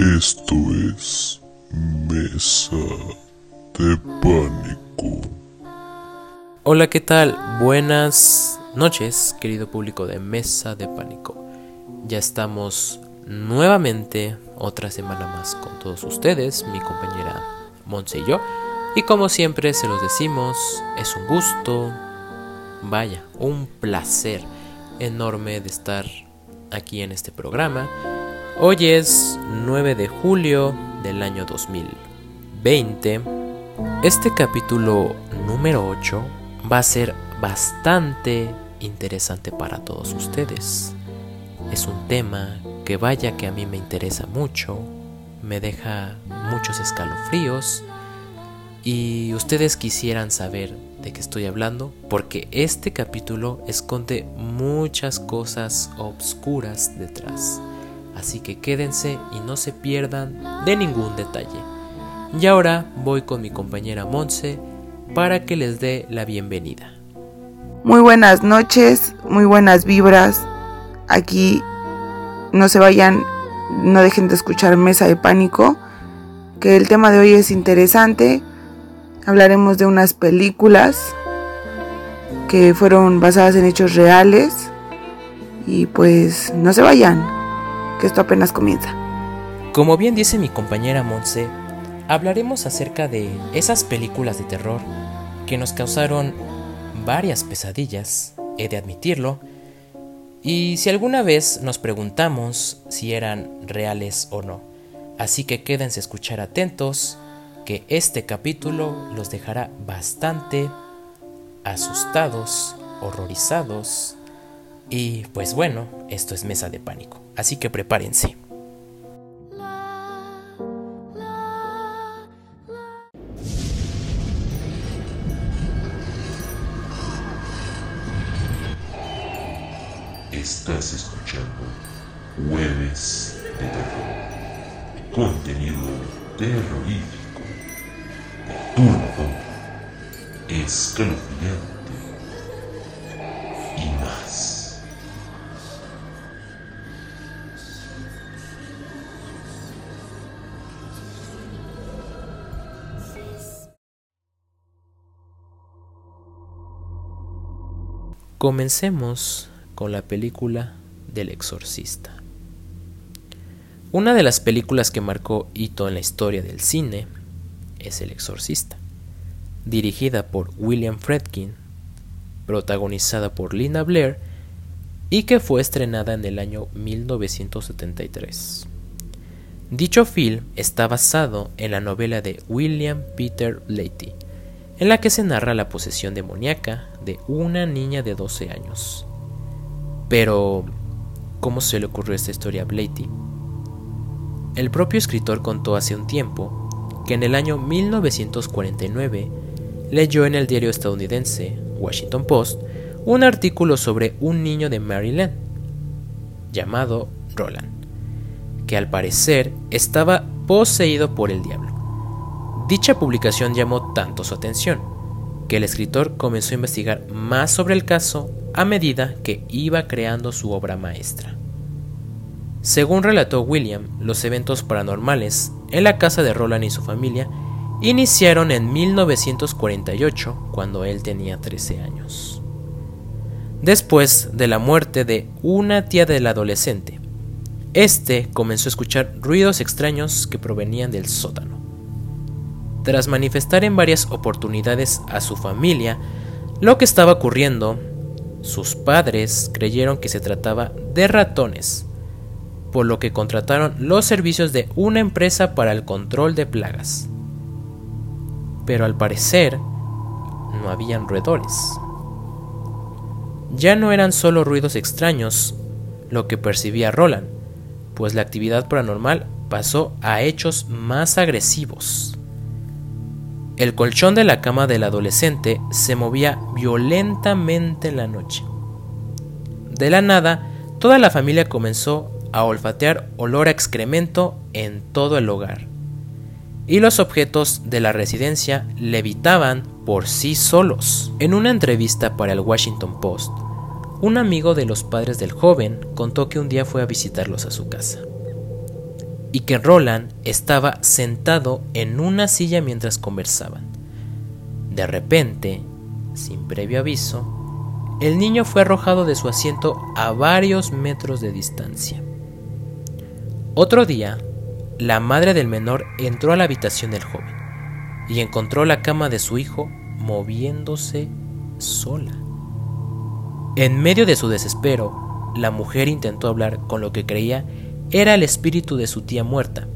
Esto es Mesa de Pánico. Hola, ¿qué tal? Buenas noches, querido público de Mesa de Pánico. Ya estamos nuevamente otra semana más con todos ustedes, mi compañera Monse y yo. Y como siempre se los decimos, es un gusto, vaya, un placer enorme de estar aquí en este programa. Hoy es 9 de julio del año 2020. Este capítulo número 8 va a ser bastante interesante para todos ustedes. Es un tema que vaya que a mí me interesa mucho, me deja muchos escalofríos y ustedes quisieran saber de qué estoy hablando porque este capítulo esconde muchas cosas obscuras detrás. Así que quédense y no se pierdan de ningún detalle. Y ahora voy con mi compañera Monse para que les dé la bienvenida. Muy buenas noches, muy buenas vibras. Aquí no se vayan, no dejen de escuchar Mesa de Pánico, que el tema de hoy es interesante. Hablaremos de unas películas que fueron basadas en hechos reales. Y pues no se vayan, que esto apenas comienza. Como bien dice mi compañera Monse, hablaremos acerca de esas películas de terror que nos causaron varias pesadillas, he de admitirlo, y si alguna vez nos preguntamos si eran reales o no. Así que quédense a escuchar atentos, que este capítulo los dejará bastante asustados, horrorizados, y pues bueno, esto es mesa de pánico, así que prepárense. Estás escuchando Jueves de Terror. Contenido terrorífico, perturbador, escalofriante Comencemos con la película del exorcista. Una de las películas que marcó hito en la historia del cine es El exorcista, dirigida por William Fredkin, protagonizada por Linda Blair y que fue estrenada en el año 1973. Dicho film está basado en la novela de William Peter Blatty, en la que se narra la posesión demoníaca de una niña de 12 años. Pero, ¿cómo se le ocurrió esta historia a Blatty? El propio escritor contó hace un tiempo que en el año 1949 leyó en el diario estadounidense Washington Post un artículo sobre un niño de Maryland llamado Roland, que al parecer estaba poseído por el diablo. Dicha publicación llamó tanto su atención que el escritor comenzó a investigar más sobre el caso a medida que iba creando su obra maestra. Según relató William, los eventos paranormales en la casa de Roland y su familia iniciaron en 1948, cuando él tenía 13 años. Después de la muerte de una tía del adolescente, este comenzó a escuchar ruidos extraños que provenían del sótano. Tras manifestar en varias oportunidades a su familia lo que estaba ocurriendo, sus padres creyeron que se trataba de ratones, por lo que contrataron los servicios de una empresa para el control de plagas. Pero al parecer, no habían roedores. Ya no eran solo ruidos extraños lo que percibía Roland, pues la actividad paranormal pasó a hechos más agresivos. El colchón de la cama del adolescente se movía violentamente en la noche. De la nada, toda la familia comenzó a olfatear olor a excremento en todo el hogar. Y los objetos de la residencia levitaban por sí solos. En una entrevista para el Washington Post, un amigo de los padres del joven contó que un día fue a visitarlos a su casa. Y que Roland estaba sentado en una silla mientras conversaban. De repente, sin previo aviso, el niño fue arrojado de su asiento a varios metros de distancia. Otro día, la madre del menor entró a la habitación del joven y encontró la cama de su hijo moviéndose sola. En medio de su desespero, la mujer intentó hablar con lo que creía era el espíritu de su tía muerta,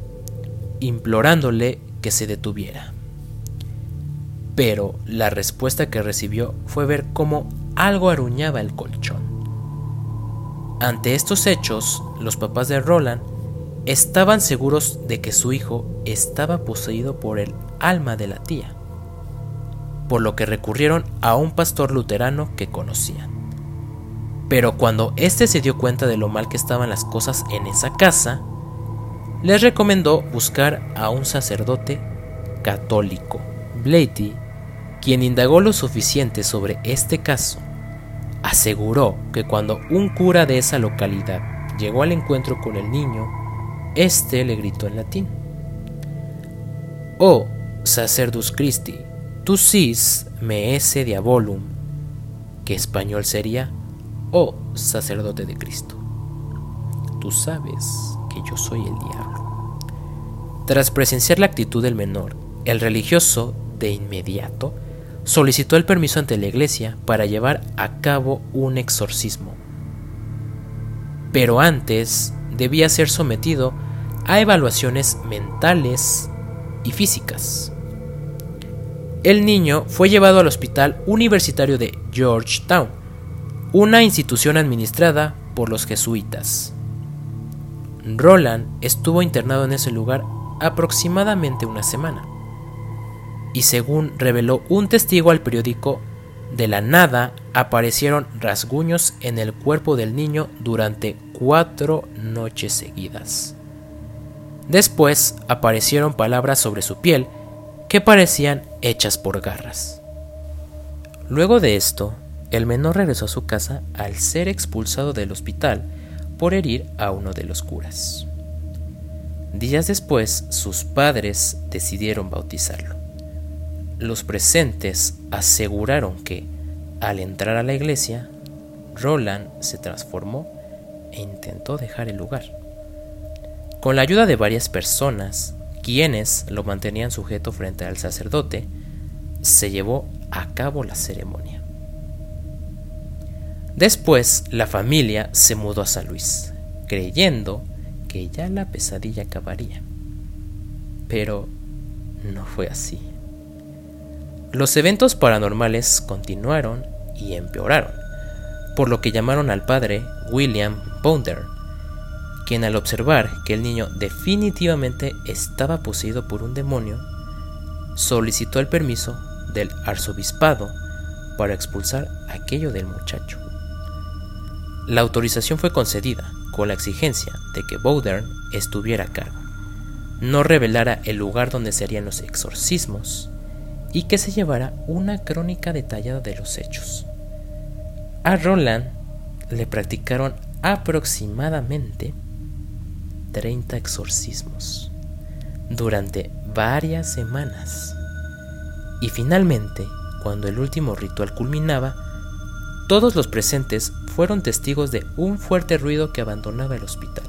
implorándole que se detuviera. Pero la respuesta que recibió fue ver cómo algo aruñaba el colchón. Ante estos hechos, los papás de Roland estaban seguros de que su hijo estaba poseído por el alma de la tía, por lo que recurrieron a un pastor luterano que conocían. Pero cuando éste se dio cuenta de lo mal que estaban las cosas en esa casa, les recomendó buscar a un sacerdote católico. Blatty, quien indagó lo suficiente sobre este caso, aseguró que cuando un cura de esa localidad llegó al encuentro con el niño, éste le gritó en latín: Oh, Sacerdus Christi, tu sis me esse diabolum, que español sería oh sacerdote de Cristo, tú sabes que yo soy el diablo. Tras presenciar la actitud del menor, el religioso, de inmediato, solicitó el permiso ante la iglesia para llevar a cabo un exorcismo. Pero antes debía ser sometido a evaluaciones mentales y físicas. El niño fue llevado al hospital universitario de Georgetown, una institución administrada por los jesuitas. Roland estuvo internado en ese lugar aproximadamente una semana. Y según reveló un testigo al periódico, de la nada aparecieron rasguños en el cuerpo del niño durante cuatro noches seguidas. Después aparecieron palabras sobre su piel que parecían hechas por garras. Luego de esto, el menor regresó a su casa al ser expulsado del hospital por herir a uno de los curas. Días después, sus padres decidieron bautizarlo. Los presentes aseguraron que, al entrar a la iglesia, Roland se transformó e intentó dejar el lugar. Con la ayuda de varias personas, quienes lo mantenían sujeto frente al sacerdote, se llevó a cabo la ceremonia. Después, la familia se mudó a San Luis, creyendo que ya la pesadilla acabaría. Pero no fue así. Los eventos paranormales continuaron y empeoraron, por lo que llamaron al padre William Bounder, quien al observar que el niño definitivamente estaba poseído por un demonio, solicitó el permiso del arzobispado para expulsar aquello del muchacho. La autorización fue concedida con la exigencia de que Bowdern estuviera a cargo, no revelara el lugar donde se harían los exorcismos y que se llevara una crónica detallada de los hechos. A Roland le practicaron aproximadamente 30 exorcismos durante varias semanas. Y finalmente, cuando el último ritual culminaba, todos los presentes fueron testigos de un fuerte ruido que abandonaba el hospital.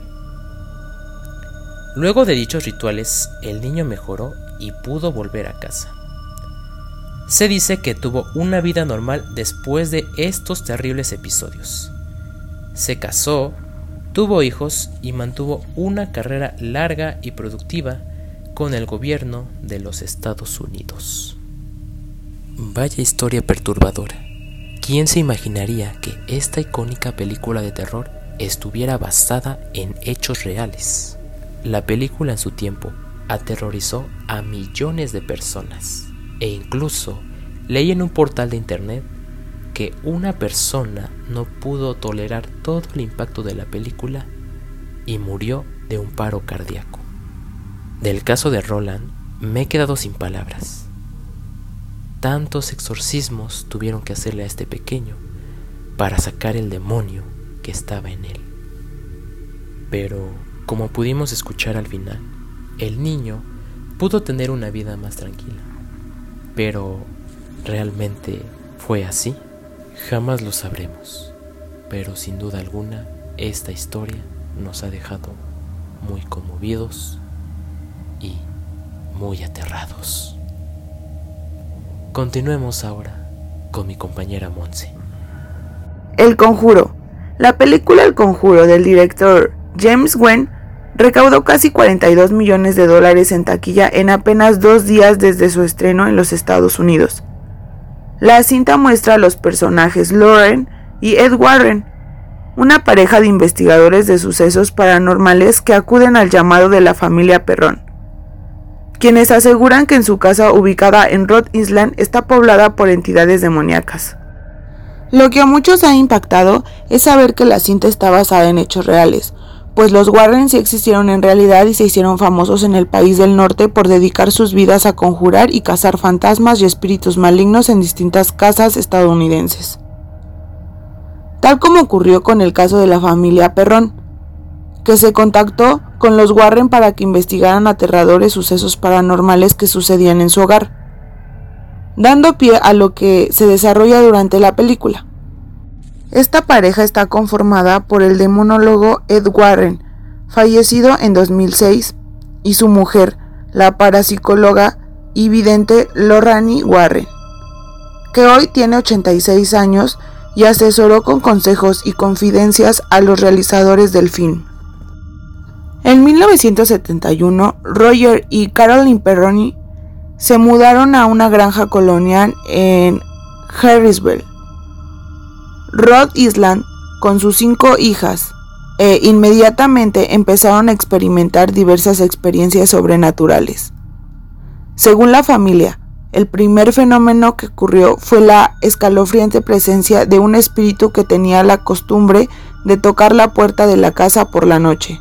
Luego de dichos rituales, el niño mejoró y pudo volver a casa. Se dice que tuvo una vida normal después de estos terribles episodios. Se casó, tuvo hijos y mantuvo una carrera larga y productiva con el gobierno de los Estados Unidos. Vaya historia perturbadora. ¿Quién se imaginaría que esta icónica película de terror estuviera basada en hechos reales? La película en su tiempo aterrorizó a millones de personas e incluso leí en un portal de internet que una persona no pudo tolerar todo el impacto de la película y murió de un paro cardíaco. Del caso de Roland me he quedado sin palabras. Tantos exorcismos tuvieron que hacerle a este pequeño para sacar el demonio que estaba en él. Pero Como pudimos escuchar al final, el niño pudo tener una vida más tranquila. Pero, ¿realmente fue así? Jamás lo sabremos. Pero sin duda alguna, esta historia nos ha dejado muy conmovidos y muy aterrados. Continuemos ahora con mi compañera Monse. El Conjuro. La película El Conjuro del director James Wan recaudó casi 42 millones de dólares en taquilla en apenas dos días desde su estreno en los Estados Unidos. La cinta muestra a los personajes Lauren y Ed Warren, una pareja de investigadores de sucesos paranormales que acuden al llamado de la familia Perrón, quienes aseguran que en su casa ubicada en Rhode Island está poblada por entidades demoníacas. Lo que a muchos ha impactado es saber que la cinta está basada en hechos reales, pues los Warren sí existieron en realidad y se hicieron famosos en el país del norte por dedicar sus vidas a conjurar y cazar fantasmas y espíritus malignos en distintas casas estadounidenses. Tal como ocurrió con el caso de la familia Perrón, que se contactó con los Warren para que investigaran aterradores sucesos paranormales que sucedían en su hogar, dando pie a lo que se desarrolla durante la película. Esta pareja está conformada por el demonólogo Ed Warren, fallecido en 2006, y su mujer, la parapsicóloga y vidente Lorraine Warren, que hoy tiene 86 años y asesoró con consejos y confidencias a los realizadores del film. En 1971, Roger y Carolyn Perroni se mudaron a una granja colonial en Harrisville, Rhode Island con sus cinco hijas e inmediatamente empezaron a experimentar diversas experiencias sobrenaturales. Según la familia, el primer fenómeno que ocurrió fue la escalofriante presencia de un espíritu que tenía la costumbre de tocar la puerta de la casa por la noche,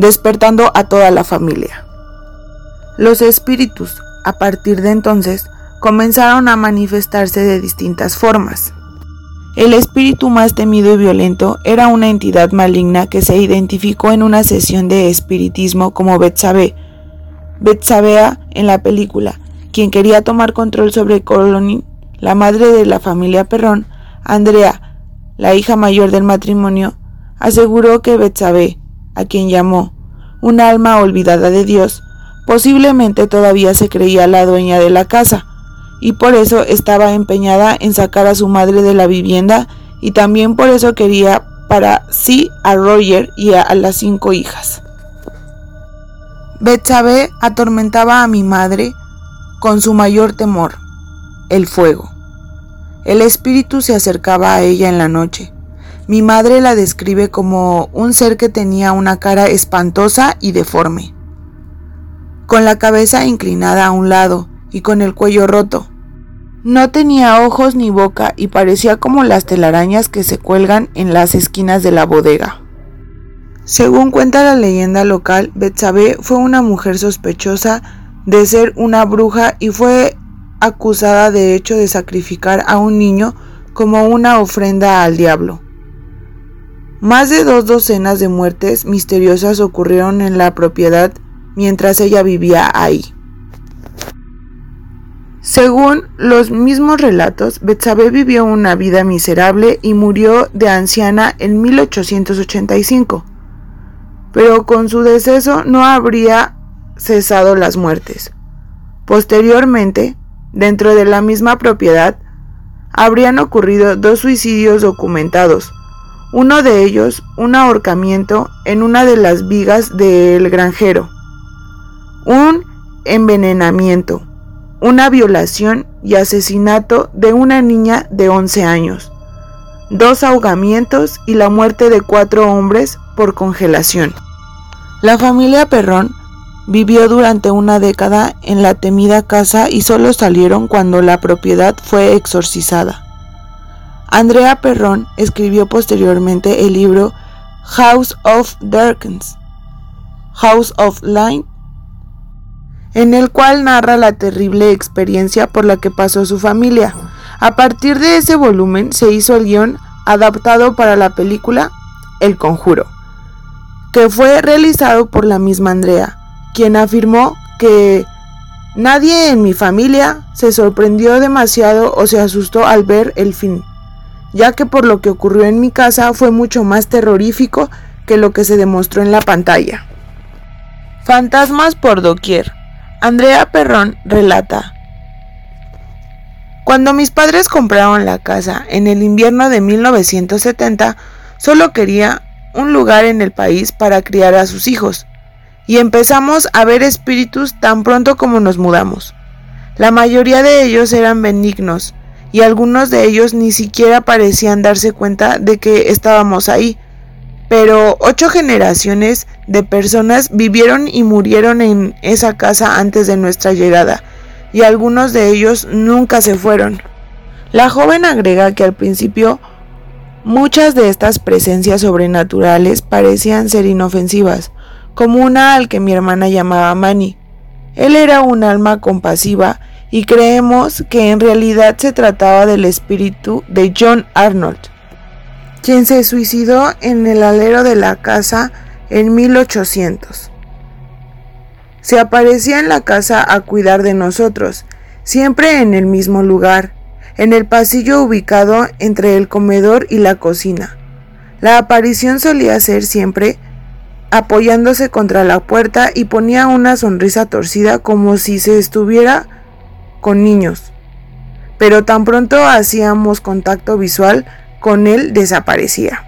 despertando a toda la familia. Los espíritus, a partir de entonces, comenzaron a manifestarse de distintas formas. El espíritu más temido y violento era una entidad maligna que se identificó en una sesión de espiritismo como Betsabe, Betsabea en la película, quien quería tomar control sobre Colony, la madre de la familia Perrón, Andrea, la hija mayor del matrimonio, aseguró que Betsabe, a quien llamó un alma olvidada de Dios, posiblemente todavía se creía la dueña de la casa, y por eso estaba empeñada en sacar a su madre de la vivienda y también por eso quería para sí a Roger y a, las cinco hijas. Betsabe atormentaba a mi madre con su mayor temor, el fuego. El espíritu se acercaba a ella en la noche. Mi madre la describe como un ser que tenía una cara espantosa y deforme, con la cabeza inclinada a un lado y con el cuello roto. No tenía ojos ni boca y parecía como las telarañas que se cuelgan en las esquinas de la bodega. Según cuenta la leyenda local, Betsabe fue una mujer sospechosa de ser una bruja y fue acusada de hecho de sacrificar a un niño como una ofrenda al diablo. Más de dos docenas de muertes misteriosas ocurrieron en la propiedad mientras ella vivía ahí. Según los mismos relatos, Betsabe vivió una vida miserable y murió de anciana en 1885. Pero con su deceso no habría cesado las muertes. Posteriormente, dentro de la misma propiedad, habrían ocurrido dos suicidios documentados, uno de ellos un ahorcamiento en una de las vigas del granjero, un envenenamiento, una violación y asesinato de una niña de 11 años, dos ahogamientos y la muerte de cuatro hombres por congelación. La familia Perrón vivió durante una década en la temida casa y solo salieron cuando la propiedad fue exorcizada. Andrea Perrón escribió posteriormente el libro House of Darkness, House of Light en el cual narra la terrible experiencia por la que pasó su familia. A partir de ese volumen se hizo el guion adaptado para la película El Conjuro, que fue realizado por la misma Andrea, quien afirmó que nadie en mi familia se sorprendió demasiado o se asustó al ver el fin, ya que por lo que ocurrió en mi casa fue mucho más terrorífico que lo que se demostró en la pantalla. Fantasmas por doquier. Andrea Perrón relata. Cuando mis padres compraron la casa en el invierno de 1970, solo quería un lugar en el país para criar a sus hijos, y empezamos a ver espíritus tan pronto como nos mudamos. La mayoría de ellos eran benignos, y algunos de ellos ni siquiera parecían darse cuenta de que estábamos ahí, pero ocho generaciones de personas vivieron y murieron en esa casa antes de nuestra llegada, y algunos de ellos nunca se fueron. La joven agrega que al principio muchas de estas presencias sobrenaturales parecían ser inofensivas, como una al que mi hermana llamaba Manny. Él era un alma compasiva y creemos que en realidad se trataba del espíritu de John Arnold, quien se suicidó en el alero de la casa en 1800. Se aparecía en la casa a cuidar de nosotros, siempre en el mismo lugar, en el pasillo ubicado entre el comedor y la cocina. La aparición solía ser siempre apoyándose contra la puerta y ponía una sonrisa torcida como si se estuviera con niños. Pero tan pronto hacíamos contacto visual, con él desaparecía.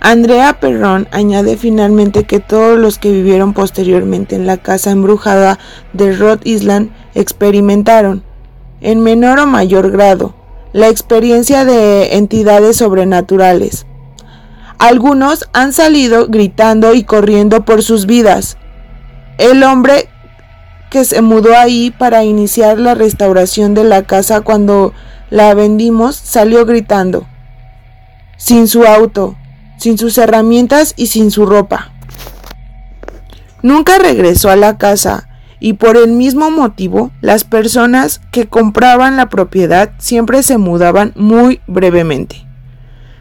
Andrea Perrón añade finalmente que todos los que vivieron posteriormente en la casa embrujada de Rhode Island experimentaron, en menor o mayor grado, la experiencia de entidades sobrenaturales. Algunos han salido gritando y corriendo por sus vidas. El hombre se mudó ahí para iniciar la restauración de la casa cuando la vendimos salió gritando, sin su auto, sin sus herramientas y sin su ropa. Nunca regresó a la casa y por el mismo motivo las personas que compraban la propiedad siempre se mudaban muy brevemente.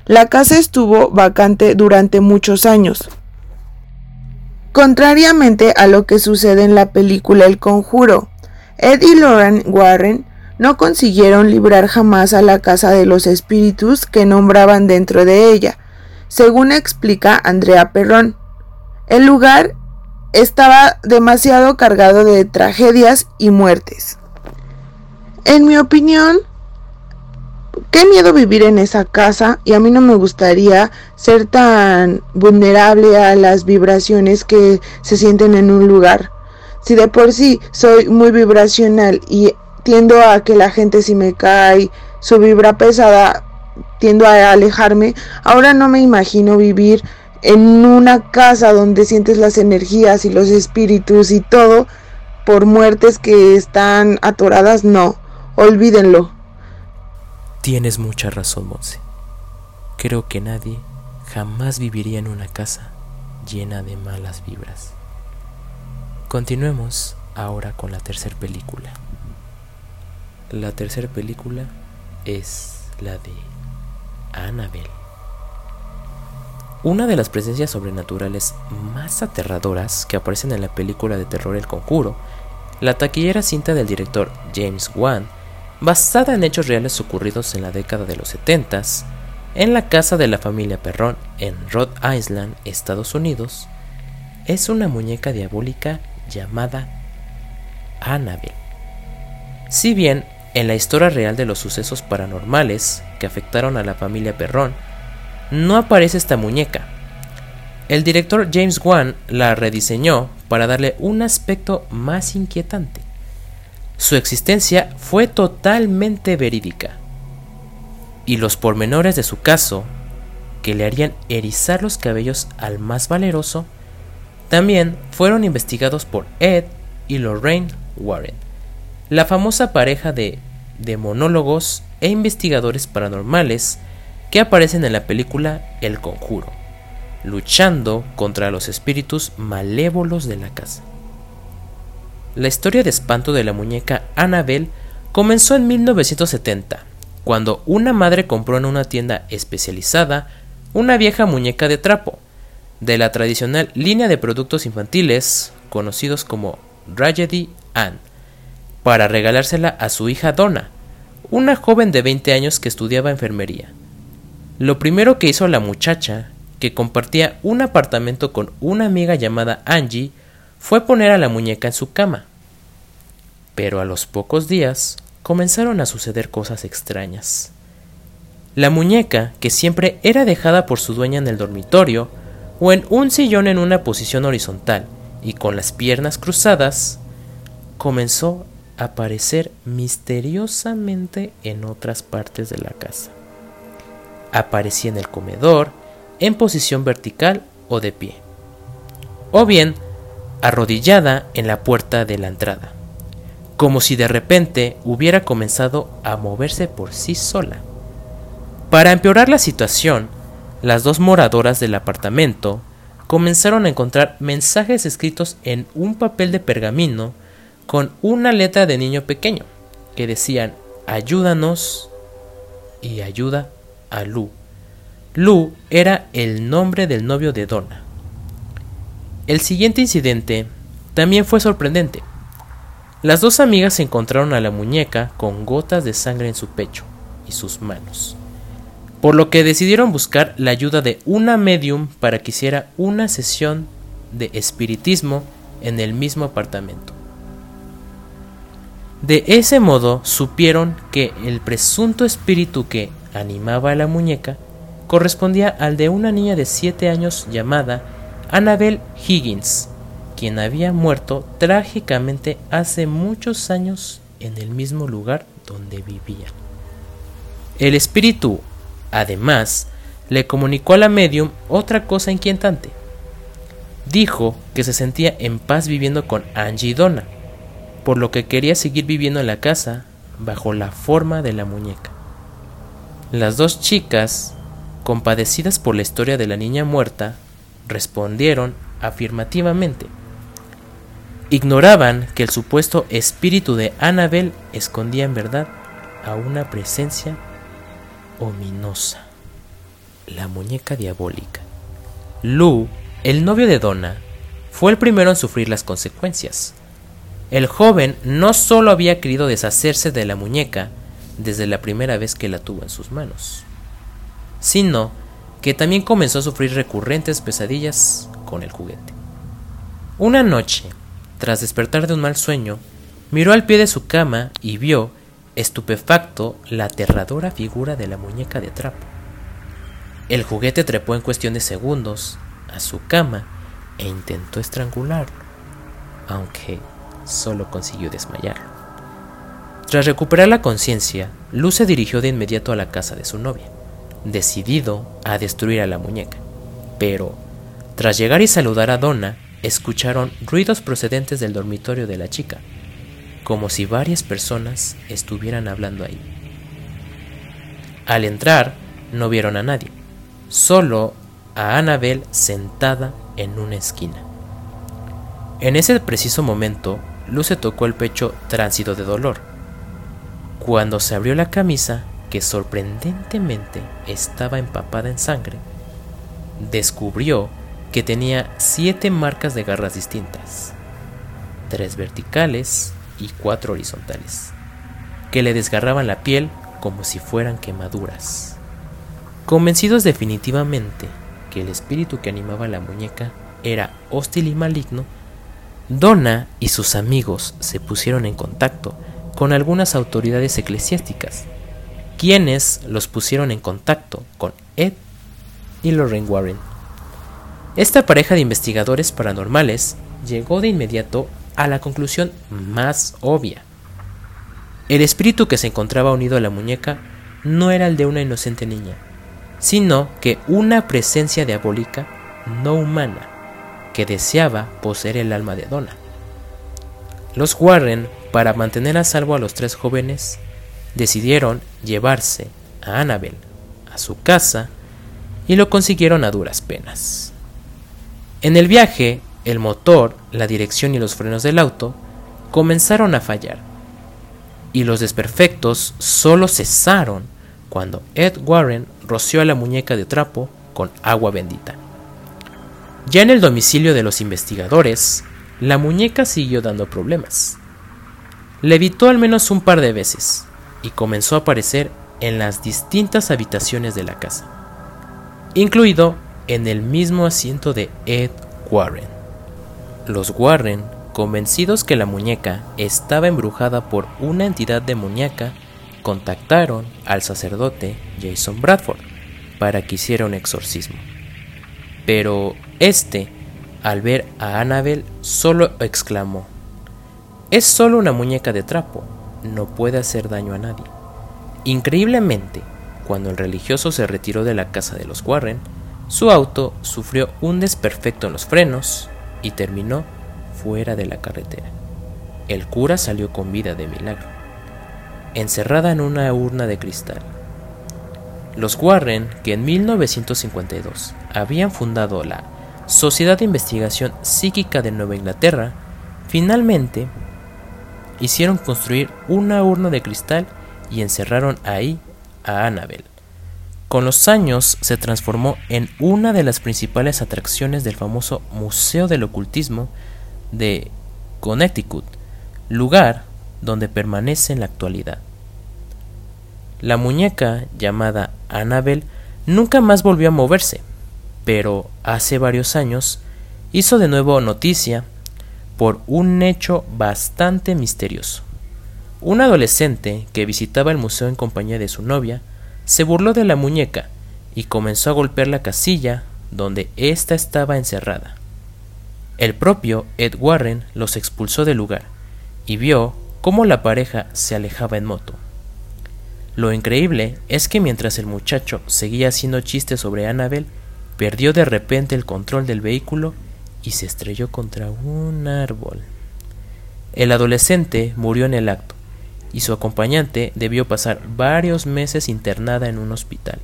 La casa estuvo vacante durante muchos años. Contrariamente a lo que sucede en la película El Conjuro, Ed y Lauren Warren no consiguieron librar jamás a la casa de los espíritus que nombraban dentro de ella, según explica Andrea Perrón. El lugar estaba demasiado cargado de tragedias y muertes. En mi opinión, qué miedo vivir en esa casa y a mí no me gustaría ser tan vulnerable a las vibraciones que se sienten en un lugar. Si de por sí soy muy vibracional y tiendo a que la gente si me cae su vibra pesada, tiendo a alejarme, ahora no me imagino vivir en una casa donde sientes las energías y los espíritus y todo por muertes que están atoradas, no, olvídenlo. Tienes mucha razón, Monse. Creo que nadie jamás viviría en una casa llena de malas vibras. Continuemos ahora con la tercera película. La tercera película es la de Annabelle. Una de las presencias sobrenaturales más aterradoras que aparecen en la película de terror El Conjuro, la taquillera cinta del director James Wan, basada en hechos reales ocurridos en la década de los 70 en la casa de la familia Perrón en Rhode Island, Estados Unidos, es una muñeca diabólica llamada Annabelle. Si bien en la historia real de los sucesos paranormales que afectaron a la familia Perrón, no aparece esta muñeca. El director James Wan la rediseñó para darle un aspecto más inquietante. Su existencia fue totalmente verídica. Y los pormenores de su caso, que le harían erizar los cabellos al más valeroso, también fueron investigados por Ed y Lorraine Warren, la famosa pareja de demonólogos e investigadores paranormales que aparecen en la película El Conjuro, luchando contra los espíritus malévolos de la casa. La historia de espanto de la muñeca Annabelle comenzó en 1970, cuando una madre compró en una tienda especializada una vieja muñeca de trapo, de la tradicional línea de productos infantiles conocidos como Raggedy Ann para regalársela a su hija Donna, una joven de 20 años que estudiaba enfermería. Lo primero que hizo la muchacha, que compartía un apartamento con una amiga llamada Angie, fue poner a la muñeca en su cama. Pero a los pocos días comenzaron a suceder cosas extrañas. La muñeca, que siempre era dejada por su dueña en el dormitorio, o en un sillón en una posición horizontal y con las piernas cruzadas, comenzó a aparecer misteriosamente en otras partes de la casa. Aparecía en el comedor, en posición vertical o de pie, o bien arrodillada en la puerta de la entrada, como si de repente hubiera comenzado a moverse por sí sola. Para empeorar la situación, las dos moradoras del apartamento comenzaron a encontrar mensajes escritos en un papel de pergamino con una letra de niño pequeño que decían ayúdanos y ayuda a Lu. Lu era el nombre del novio de Donna. El siguiente incidente también fue sorprendente. Las dos amigas encontraron a la muñeca con gotas de sangre en su pecho y sus manos por lo que decidieron buscar la ayuda de una medium para que hiciera una sesión de espiritismo en el mismo apartamento. De ese modo supieron que el presunto espíritu que animaba a la muñeca correspondía al de una niña de 7 años llamada Annabel Higgins, quien había muerto trágicamente hace muchos años en el mismo lugar donde vivía. El espíritu Además, le comunicó a la medium otra cosa inquietante. Dijo que se sentía en paz viviendo con Angie y Donna, por lo que quería seguir viviendo en la casa bajo la forma de la muñeca. Las dos chicas, compadecidas por la historia de la niña muerta, respondieron afirmativamente. Ignoraban que el supuesto espíritu de Annabel escondía en verdad a una presencia ominosa, la muñeca diabólica. Lou, el novio de Donna, fue el primero en sufrir las consecuencias. El joven no solo había querido deshacerse de la muñeca desde la primera vez que la tuvo en sus manos, sino que también comenzó a sufrir recurrentes pesadillas con el juguete. Una noche, tras despertar de un mal sueño, miró al pie de su cama y vio estupefacto la aterradora figura de la muñeca de trapo. El juguete trepó en cuestión de segundos a su cama e intentó estrangularlo, aunque solo consiguió desmayarlo. Tras recuperar la conciencia, Luz se dirigió de inmediato a la casa de su novia, decidido a destruir a la muñeca. Pero, tras llegar y saludar a Donna, escucharon ruidos procedentes del dormitorio de la chica, como si varias personas estuvieran hablando ahí. Al entrar, no vieron a nadie, solo a Annabel sentada en una esquina. En ese preciso momento, Luz tocó el pecho tránsito de dolor. Cuando se abrió la camisa, que sorprendentemente estaba empapada en sangre, descubrió que tenía siete marcas de garras distintas, tres verticales y cuatro horizontales, que le desgarraban la piel como si fueran quemaduras. Convencidos definitivamente que el espíritu que animaba la muñeca era hostil y maligno, Donna y sus amigos se pusieron en contacto con algunas autoridades eclesiásticas, quienes los pusieron en contacto con Ed y Lorraine Warren. Esta pareja de investigadores paranormales llegó de inmediato a la conclusión más obvia. El espíritu que se encontraba unido a la muñeca no era el de una inocente niña, sino que una presencia diabólica no humana que deseaba poseer el alma de Donna. Los Warren, para mantener a salvo a los tres jóvenes, decidieron llevarse a Annabel a su casa y lo consiguieron a duras penas. En el viaje, el motor, la dirección y los frenos del auto comenzaron a fallar, y los desperfectos solo cesaron cuando Ed Warren roció a la muñeca de trapo con agua bendita. Ya en el domicilio de los investigadores, la muñeca siguió dando problemas. Levitó al menos un par de veces y comenzó a aparecer en las distintas habitaciones de la casa, incluido en el mismo asiento de Ed Warren. Los Warren, convencidos que la muñeca estaba embrujada por una entidad demoníaca, contactaron al sacerdote Jason Bradford para que hiciera un exorcismo. Pero este, al ver a Annabel, solo exclamó, es solo una muñeca de trapo, no puede hacer daño a nadie. Increíblemente, cuando el religioso se retiró de la casa de los Warren, su auto sufrió un desperfecto en los frenos y terminó fuera de la carretera. El cura salió con vida de milagro, encerrada en una urna de cristal. Los Warren, que en 1952 habían fundado la Sociedad de Investigación Psíquica de Nueva Inglaterra, finalmente hicieron construir una urna de cristal y encerraron ahí a Annabel. Con los años se transformó en una de las principales atracciones del famoso Museo del Ocultismo de Connecticut, lugar donde permanece en la actualidad. La muñeca llamada Annabel nunca más volvió a moverse, pero hace varios años hizo de nuevo noticia por un hecho bastante misterioso. Un adolescente que visitaba el museo en compañía de su novia se burló de la muñeca y comenzó a golpear la casilla donde ésta estaba encerrada. El propio Ed Warren los expulsó del lugar y vio cómo la pareja se alejaba en moto. Lo increíble es que mientras el muchacho seguía haciendo chistes sobre Annabel, perdió de repente el control del vehículo y se estrelló contra un árbol. El adolescente murió en el acto y su acompañante debió pasar varios meses internada en un hospital.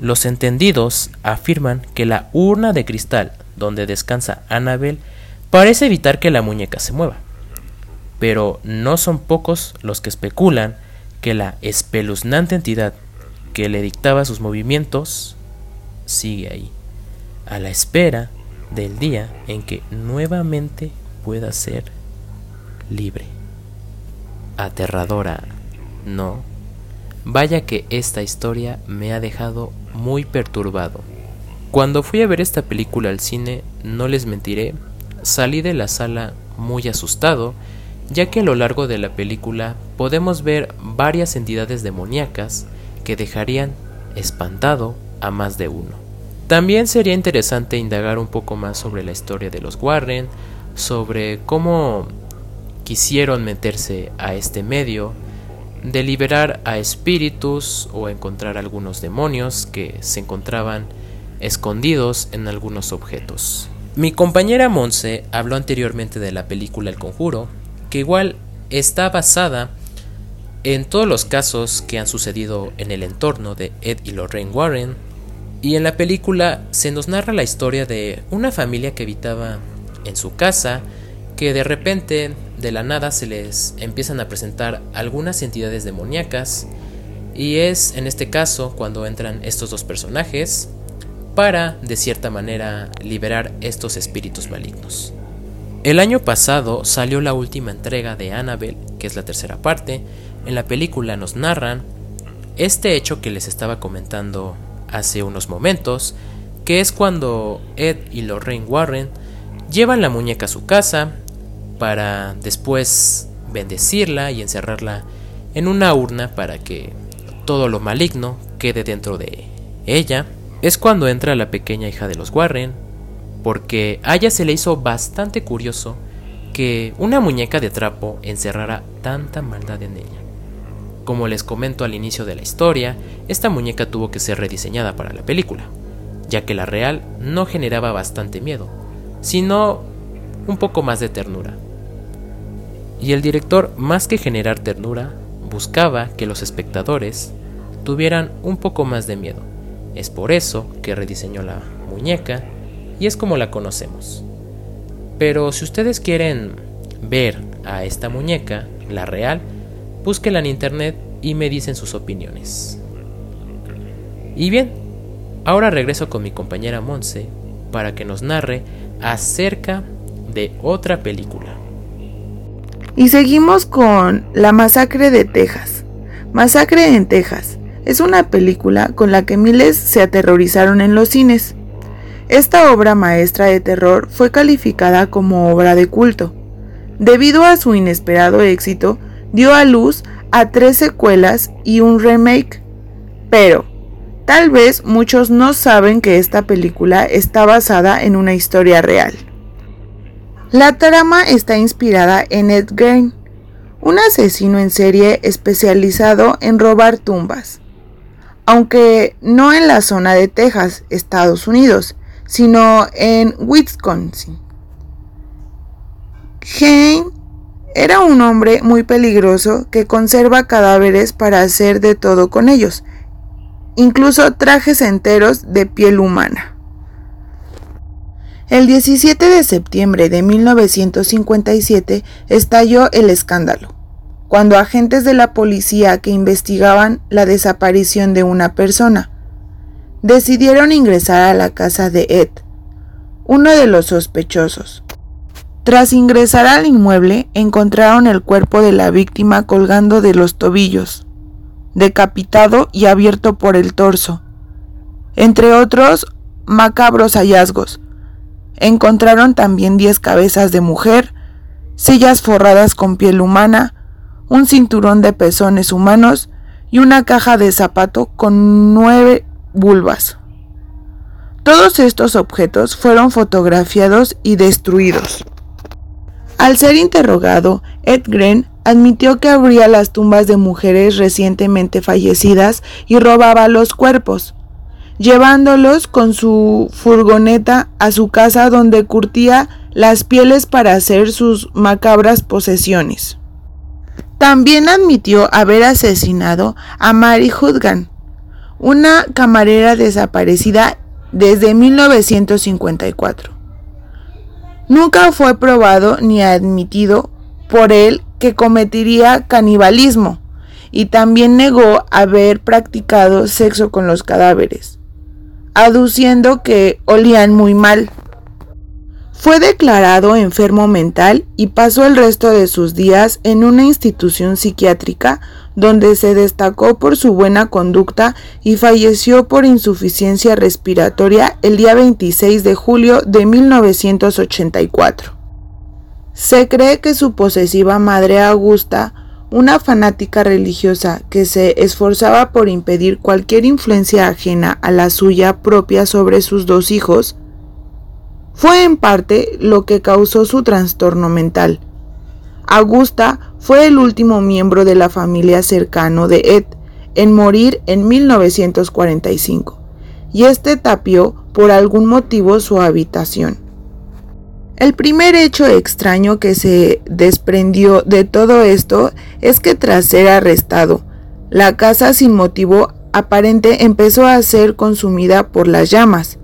Los entendidos afirman que la urna de cristal donde descansa Annabel parece evitar que la muñeca se mueva. Pero no son pocos los que especulan que la espeluznante entidad que le dictaba sus movimientos sigue ahí, a la espera del día en que nuevamente pueda ser libre. Aterradora, ¿no? Vaya que esta historia me ha dejado muy perturbado. Cuando fui a ver esta película al cine, no les mentiré, salí de la sala muy asustado, ya que a lo largo de la película podemos ver varias entidades demoníacas que dejarían espantado a más de uno. También sería interesante indagar un poco más sobre la historia de los Warren, sobre cómo quisieron meterse a este medio, de liberar a espíritus o encontrar algunos demonios que se encontraban escondidos en algunos objetos. Mi compañera Monse habló anteriormente de la película El Conjuro, que igual está basada en todos los casos que han sucedido en el entorno de Ed y Lorraine Warren, y en la película se nos narra la historia de una familia que habitaba en su casa, que de repente, de la nada, se les empiezan a presentar algunas entidades demoníacas, y es en este caso cuando entran estos dos personajes para, de cierta manera, liberar estos espíritus malignos. El año pasado salió la última entrega de Annabelle, que es la tercera parte. En la película nos narran este hecho que les estaba comentando hace unos momentos, que es cuando Ed y Lorraine Warren llevan la muñeca a su casa para después bendecirla y encerrarla en una urna para que todo lo maligno quede dentro de ella. Es cuando entra la pequeña hija de los Warren, porque a ella se le hizo bastante curioso que una muñeca de trapo encerrara tanta maldad en ella. Como les comento al inicio de la historia, esta muñeca tuvo que ser rediseñada para la película, ya que la real no generaba bastante miedo, sino un poco más de ternura. Y el director, más que generar ternura, buscaba que los espectadores tuvieran un poco más de miedo. Es por eso que rediseñó la muñeca y es como la conocemos. Pero si ustedes quieren ver a esta muñeca, la real, búsquela en internet y me dicen sus opiniones. Y bien, ahora regreso con mi compañera Monse para que nos narre acerca de otra película. Y seguimos con La Masacre de Texas. Masacre en Texas es una película con la que miles se aterrorizaron en los cines. Esta obra maestra de terror fue calificada como obra de culto. Debido a su inesperado éxito, dio a luz a tres secuelas y un remake. Pero, tal vez muchos no saben que esta película está basada en una historia real. La trama está inspirada en Ed Gein, un asesino en serie especializado en robar tumbas, aunque no en la zona de Texas, Estados Unidos, sino en Wisconsin. Gein era un hombre muy peligroso que conserva cadáveres para hacer de todo con ellos, incluso trajes enteros de piel humana. El 17 de septiembre de 1957 estalló el escándalo, cuando agentes de la policía que investigaban la desaparición de una persona decidieron ingresar a la casa de Ed, uno de los sospechosos. Tras ingresar al inmueble, encontraron el cuerpo de la víctima colgando de los tobillos, decapitado y abierto por el torso. Entre otros macabros hallazgos, Encontraron también 10 cabezas de mujer, sillas forradas con piel humana, un cinturón de pezones humanos y una caja de zapato con nueve vulvas. Todos estos objetos fueron fotografiados y destruidos. Al ser interrogado, Ed Gren admitió que abría las tumbas de mujeres recientemente fallecidas y robaba los cuerpos llevándolos con su furgoneta a su casa donde curtía las pieles para hacer sus macabras posesiones. También admitió haber asesinado a Mary Hudgan, una camarera desaparecida desde 1954. Nunca fue probado ni admitido por él que cometería canibalismo y también negó haber practicado sexo con los cadáveres aduciendo que olían muy mal. Fue declarado enfermo mental y pasó el resto de sus días en una institución psiquiátrica donde se destacó por su buena conducta y falleció por insuficiencia respiratoria el día 26 de julio de 1984. Se cree que su posesiva madre Augusta una fanática religiosa que se esforzaba por impedir cualquier influencia ajena a la suya propia sobre sus dos hijos, fue en parte lo que causó su trastorno mental. Augusta fue el último miembro de la familia cercano de Ed en morir en 1945, y este tapió por algún motivo su habitación. El primer hecho extraño que se desprendió de todo esto es que tras ser arrestado, la casa sin motivo aparente empezó a ser consumida por las llamas.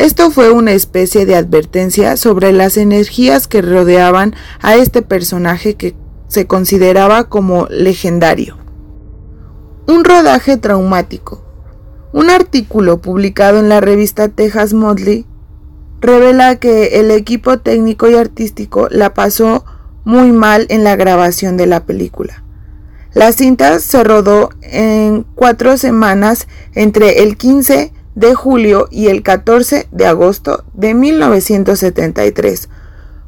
Esto fue una especie de advertencia sobre las energías que rodeaban a este personaje que se consideraba como legendario. Un rodaje traumático. Un artículo publicado en la revista Texas Monthly revela que el equipo técnico y artístico la pasó muy mal en la grabación de la película. La cinta se rodó en cuatro semanas entre el 15 de julio y el 14 de agosto de 1973,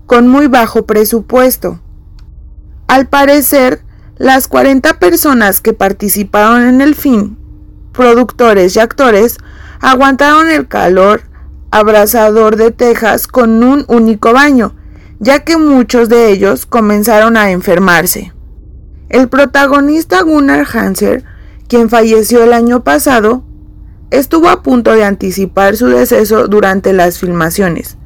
con muy bajo presupuesto. Al parecer, las 40 personas que participaron en el film, productores y actores, aguantaron el calor abrasador de Texas con un único baño, ya que muchos de ellos comenzaron a enfermarse. El protagonista Gunnar Hanser, quien falleció el año pasado, estuvo a punto de anticipar su deceso durante las filmaciones,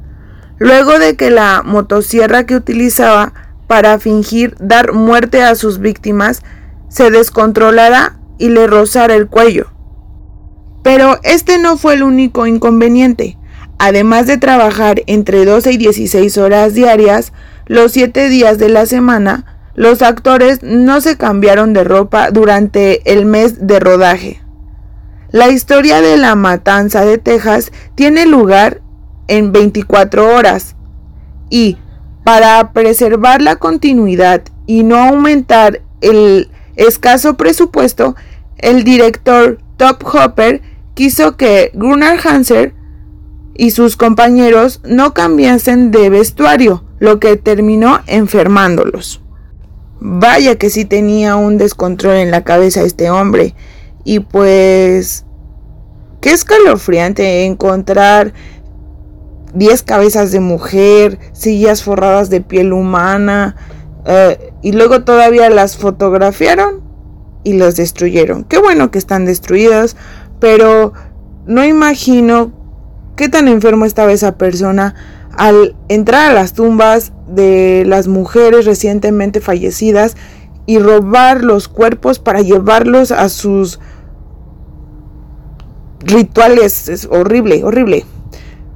luego de que la motosierra que utilizaba para fingir dar muerte a sus víctimas se descontrolara y le rozara el cuello. Pero este no fue el único inconveniente. Además de trabajar entre 12 y 16 horas diarias, los 7 días de la semana, los actores no se cambiaron de ropa durante el mes de rodaje. La historia de la matanza de Texas tiene lugar en 24 horas. Y para preservar la continuidad y no aumentar el escaso presupuesto, el director Top Hopper quiso que Gunnar Hanser y sus compañeros no cambiasen de vestuario, lo que terminó enfermándolos. Vaya que sí tenía un descontrol en la cabeza este hombre. Y pues... Qué escalofriante encontrar 10 cabezas de mujer, sillas forradas de piel humana, eh, y luego todavía las fotografiaron y las destruyeron. Qué bueno que están destruidas, pero no imagino qué tan enfermo estaba esa persona al entrar a las tumbas de las mujeres recientemente fallecidas y robar los cuerpos para llevarlos a sus rituales. Es horrible, horrible.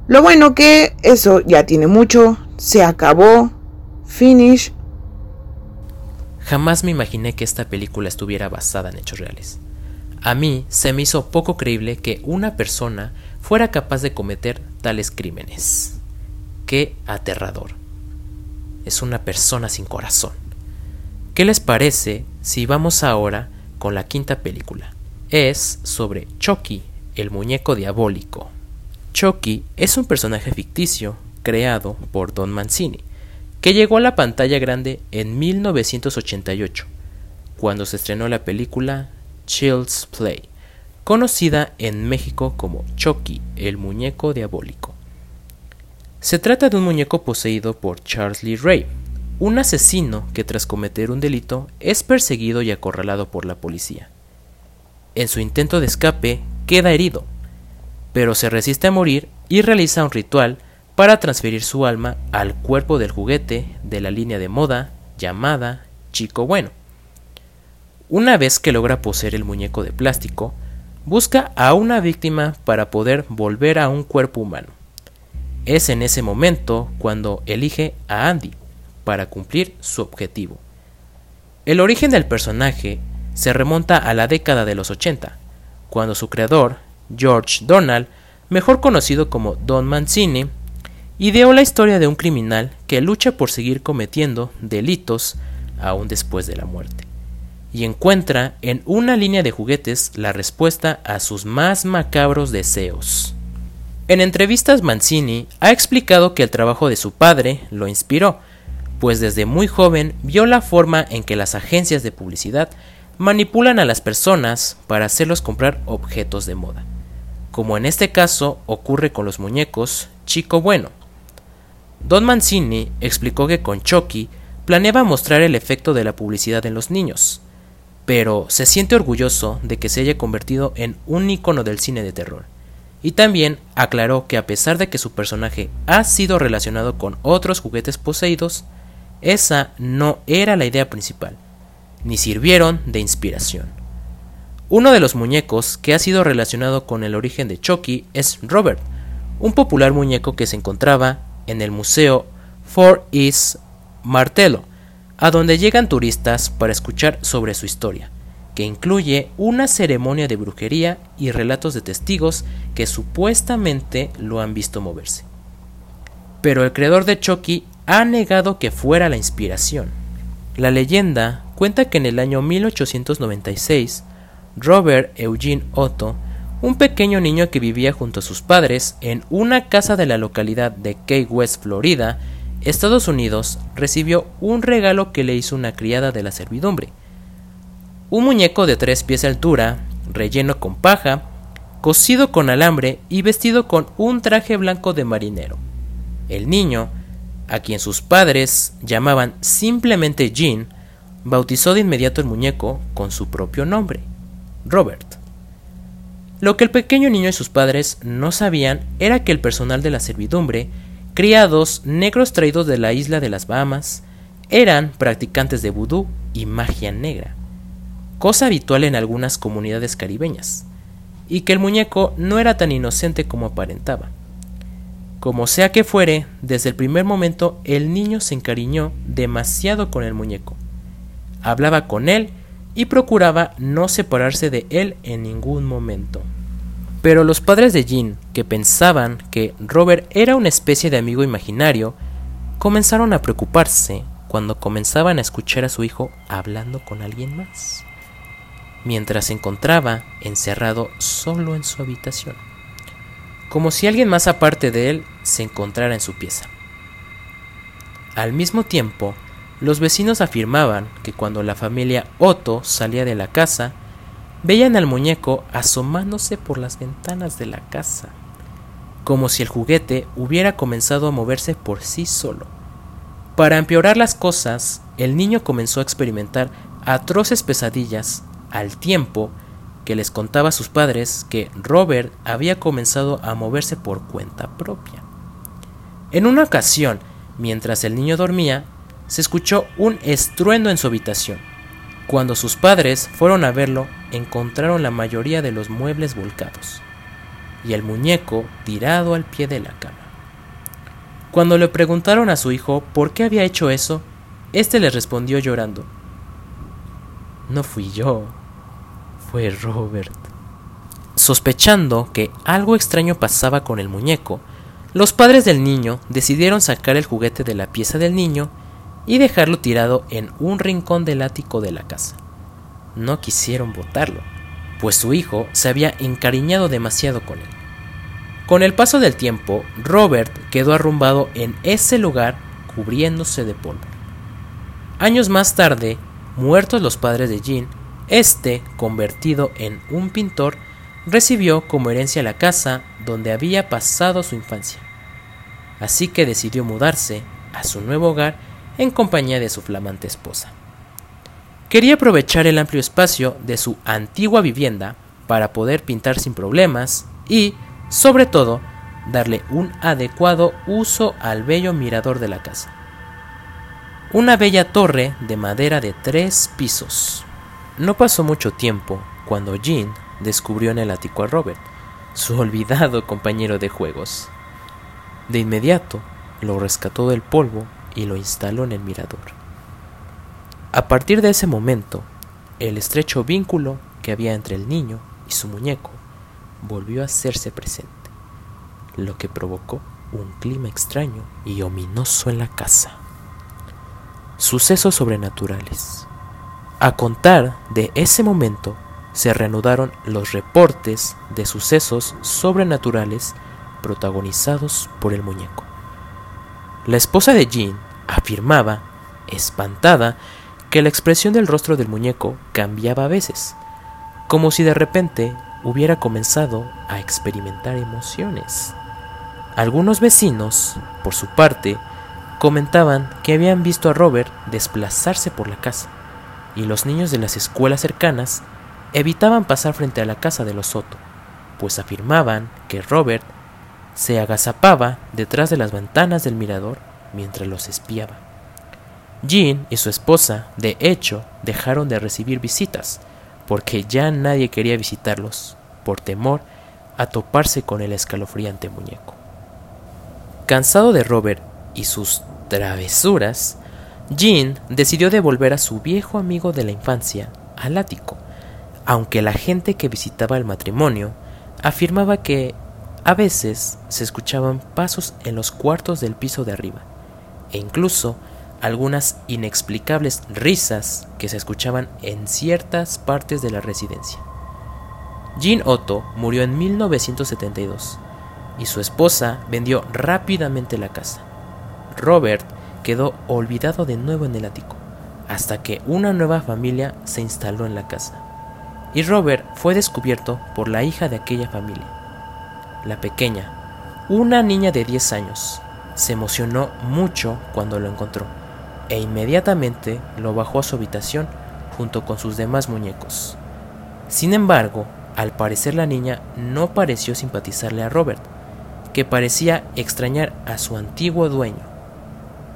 Lo bueno que eso ya tiene mucho, se acabó, finish. Jamás me imaginé que esta película estuviera basada en hechos reales. A mí se me hizo poco creíble que una persona fuera capaz de cometer tales crímenes. Qué aterrador. Es una persona sin corazón. ¿Qué les parece si vamos ahora con la quinta película? Es sobre Chucky, el muñeco diabólico. Chucky es un personaje ficticio creado por Don Mancini, que llegó a la pantalla grande en 1988, cuando se estrenó la película Child's Play, conocida en México como Chucky, el muñeco diabólico. Se trata de un muñeco poseído por Charles Lee Ray, un asesino que tras cometer un delito es perseguido y acorralado por la policía. En su intento de escape queda herido, pero se resiste a morir y realiza un ritual para transferir su alma al cuerpo del juguete de la línea de moda llamada Chico Bueno. Una vez que logra poseer el muñeco de plástico, busca a una víctima para poder volver a un cuerpo humano. Es en ese momento cuando elige a Andy para cumplir su objetivo. El origen del personaje se remonta a la década de los 80, cuando su creador, George Donald, mejor conocido como Don Mancini, ideó la historia de un criminal que lucha por seguir cometiendo delitos aún después de la muerte y encuentra en una línea de juguetes la respuesta a sus más macabros deseos. En entrevistas Mancini ha explicado que el trabajo de su padre lo inspiró, pues desde muy joven vio la forma en que las agencias de publicidad manipulan a las personas para hacerlos comprar objetos de moda, como en este caso ocurre con los muñecos Chico Bueno. Don Mancini explicó que con Chucky planeaba mostrar el efecto de la publicidad en los niños, pero se siente orgulloso de que se haya convertido en un icono del cine de terror. Y también aclaró que a pesar de que su personaje ha sido relacionado con otros juguetes poseídos, esa no era la idea principal, ni sirvieron de inspiración. Uno de los muñecos que ha sido relacionado con el origen de Chucky es Robert, un popular muñeco que se encontraba en el Museo Fort East Martello, a donde llegan turistas para escuchar sobre su historia, que incluye una ceremonia de brujería y relatos de testigos que supuestamente lo han visto moverse. Pero el creador de Chucky ha negado que fuera la inspiración. La leyenda cuenta que en el año 1896, Robert Eugene Otto, un pequeño niño que vivía junto a sus padres en una casa de la localidad de Key West, Florida, Estados Unidos recibió un regalo que le hizo una criada de la servidumbre. Un muñeco de tres pies de altura, relleno con paja, cosido con alambre y vestido con un traje blanco de marinero. El niño, a quien sus padres llamaban simplemente Jean, bautizó de inmediato el muñeco con su propio nombre, Robert. Lo que el pequeño niño y sus padres no sabían era que el personal de la servidumbre criados negros traídos de la isla de las Bahamas, eran practicantes de vudú y magia negra, cosa habitual en algunas comunidades caribeñas, y que el muñeco no era tan inocente como aparentaba. Como sea que fuere, desde el primer momento el niño se encariñó demasiado con el muñeco. Hablaba con él y procuraba no separarse de él en ningún momento. Pero los padres de Jean, que pensaban que Robert era una especie de amigo imaginario, comenzaron a preocuparse cuando comenzaban a escuchar a su hijo hablando con alguien más, mientras se encontraba encerrado solo en su habitación, como si alguien más aparte de él se encontrara en su pieza. Al mismo tiempo, los vecinos afirmaban que cuando la familia Otto salía de la casa, veían al muñeco asomándose por las ventanas de la casa, como si el juguete hubiera comenzado a moverse por sí solo. Para empeorar las cosas, el niño comenzó a experimentar atroces pesadillas al tiempo que les contaba a sus padres que Robert había comenzado a moverse por cuenta propia. En una ocasión, mientras el niño dormía, se escuchó un estruendo en su habitación. Cuando sus padres fueron a verlo, encontraron la mayoría de los muebles volcados y el muñeco tirado al pie de la cama. Cuando le preguntaron a su hijo por qué había hecho eso, éste les respondió llorando, No fui yo, fue Robert. Sospechando que algo extraño pasaba con el muñeco, los padres del niño decidieron sacar el juguete de la pieza del niño y dejarlo tirado en un rincón del ático de la casa. No quisieron botarlo, pues su hijo se había encariñado demasiado con él. Con el paso del tiempo, Robert quedó arrumbado en ese lugar cubriéndose de polvo. Años más tarde, muertos los padres de Jean, este, convertido en un pintor, recibió como herencia la casa donde había pasado su infancia. Así que decidió mudarse a su nuevo hogar en compañía de su flamante esposa. Quería aprovechar el amplio espacio de su antigua vivienda para poder pintar sin problemas y, sobre todo, darle un adecuado uso al bello mirador de la casa. Una bella torre de madera de tres pisos. No pasó mucho tiempo cuando Jean descubrió en el ático a Robert, su olvidado compañero de juegos. De inmediato lo rescató del polvo y lo instaló en el mirador. A partir de ese momento, el estrecho vínculo que había entre el niño y su muñeco volvió a hacerse presente, lo que provocó un clima extraño y ominoso en la casa. Sucesos sobrenaturales. A contar de ese momento, se reanudaron los reportes de sucesos sobrenaturales protagonizados por el muñeco. La esposa de Jean afirmaba, espantada, que la expresión del rostro del muñeco cambiaba a veces, como si de repente hubiera comenzado a experimentar emociones. Algunos vecinos, por su parte, comentaban que habían visto a Robert desplazarse por la casa, y los niños de las escuelas cercanas evitaban pasar frente a la casa de los Soto, pues afirmaban que Robert se agazapaba detrás de las ventanas del mirador mientras los espiaba. Jean y su esposa, de hecho, dejaron de recibir visitas, porque ya nadie quería visitarlos, por temor a toparse con el escalofriante muñeco. Cansado de Robert y sus travesuras, Jean decidió devolver a su viejo amigo de la infancia al ático, aunque la gente que visitaba el matrimonio afirmaba que a veces se escuchaban pasos en los cuartos del piso de arriba, e incluso algunas inexplicables risas que se escuchaban en ciertas partes de la residencia. Jean Otto murió en 1972 y su esposa vendió rápidamente la casa. Robert quedó olvidado de nuevo en el ático, hasta que una nueva familia se instaló en la casa. Y Robert fue descubierto por la hija de aquella familia, la pequeña, una niña de 10 años, se emocionó mucho cuando lo encontró e inmediatamente lo bajó a su habitación junto con sus demás muñecos. Sin embargo, al parecer la niña no pareció simpatizarle a Robert, que parecía extrañar a su antiguo dueño.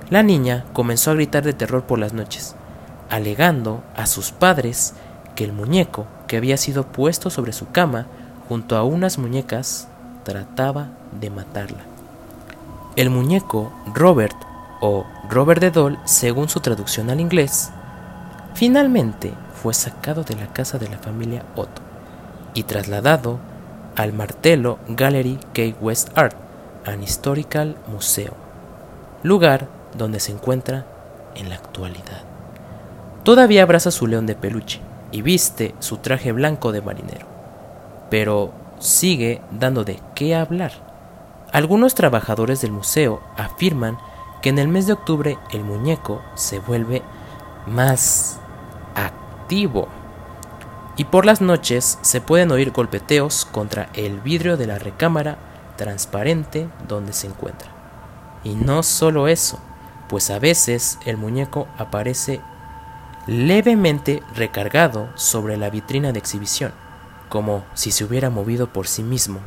La niña comenzó a gritar de terror por las noches, alegando a sus padres que el muñeco que había sido puesto sobre su cama junto a unas muñecas trataba de matarla. El muñeco Robert o Robert the Doll, según su traducción al inglés, finalmente fue sacado de la casa de la familia Otto y trasladado al Martello Gallery Key West Art and Historical Museum, lugar donde se encuentra en la actualidad. Todavía abraza su león de peluche y viste su traje blanco de marinero, pero sigue dando de qué hablar. Algunos trabajadores del museo afirman que en el mes de octubre el muñeco se vuelve más activo y por las noches se pueden oír golpeteos contra el vidrio de la recámara transparente donde se encuentra. Y no solo eso, pues a veces el muñeco aparece levemente recargado sobre la vitrina de exhibición, como si se hubiera movido por sí mismo.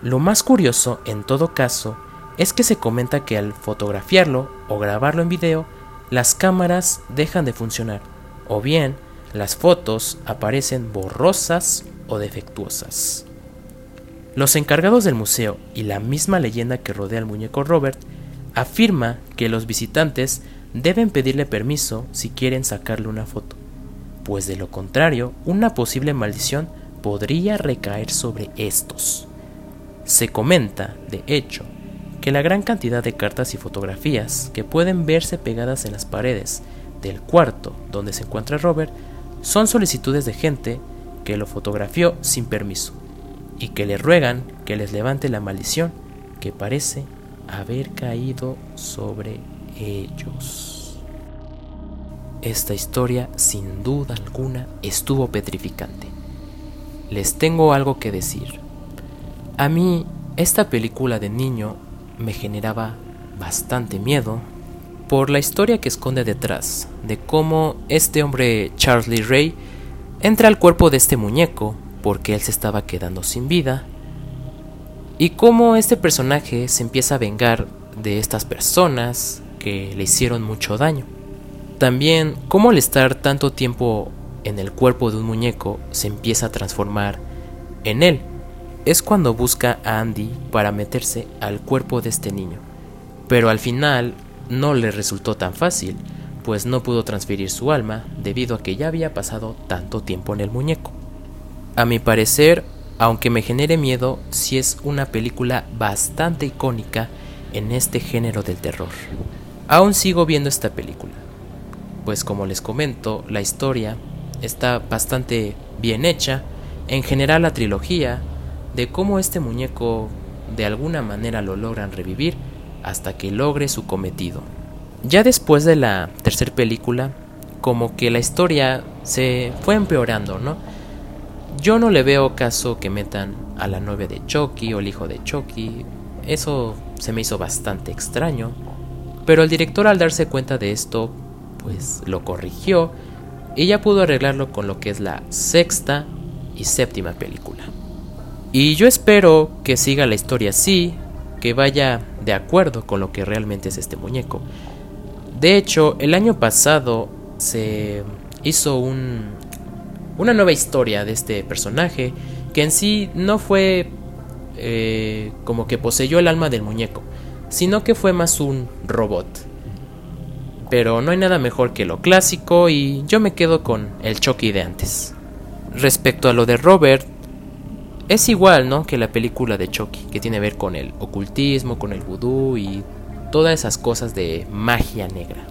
Lo más curioso, en todo caso, es que se comenta que al fotografiarlo o grabarlo en video, las cámaras dejan de funcionar, o bien las fotos aparecen borrosas o defectuosas. Los encargados del museo y la misma leyenda que rodea al muñeco Robert afirma que los visitantes deben pedirle permiso si quieren sacarle una foto, pues de lo contrario una posible maldición podría recaer sobre estos. Se comenta, de hecho, que la gran cantidad de cartas y fotografías que pueden verse pegadas en las paredes del cuarto donde se encuentra Robert son solicitudes de gente que lo fotografió sin permiso y que le ruegan que les levante la maldición que parece haber caído sobre ellos. Esta historia, sin duda alguna, estuvo petrificante. Les tengo algo que decir. A mí, esta película de niño me generaba bastante miedo por la historia que esconde detrás de cómo este hombre Charlie Ray entra al cuerpo de este muñeco porque él se estaba quedando sin vida y cómo este personaje se empieza a vengar de estas personas que le hicieron mucho daño. También cómo al estar tanto tiempo en el cuerpo de un muñeco se empieza a transformar en él. Es cuando busca a Andy para meterse al cuerpo de este niño. Pero al final no le resultó tan fácil, pues no pudo transferir su alma debido a que ya había pasado tanto tiempo en el muñeco. A mi parecer, aunque me genere miedo, sí es una película bastante icónica en este género del terror. Aún sigo viendo esta película, pues como les comento, la historia está bastante bien hecha, en general la trilogía, de cómo este muñeco de alguna manera lo logran revivir hasta que logre su cometido. Ya después de la tercera película, como que la historia se fue empeorando, ¿no? Yo no le veo caso que metan a la novia de Chucky o el hijo de Chucky. Eso se me hizo bastante extraño. Pero el director al darse cuenta de esto, pues lo corrigió y ya pudo arreglarlo con lo que es la sexta y séptima película. Y yo espero que siga la historia así, que vaya de acuerdo con lo que realmente es este muñeco. De hecho, el año pasado se hizo un, una nueva historia de este personaje que en sí no fue eh, como que poseyó el alma del muñeco, sino que fue más un robot. Pero no hay nada mejor que lo clásico y yo me quedo con el Chucky de antes. Respecto a lo de Robert, es igual, ¿no? Que la película de Chucky, que tiene que ver con el ocultismo, con el vudú y todas esas cosas de magia negra.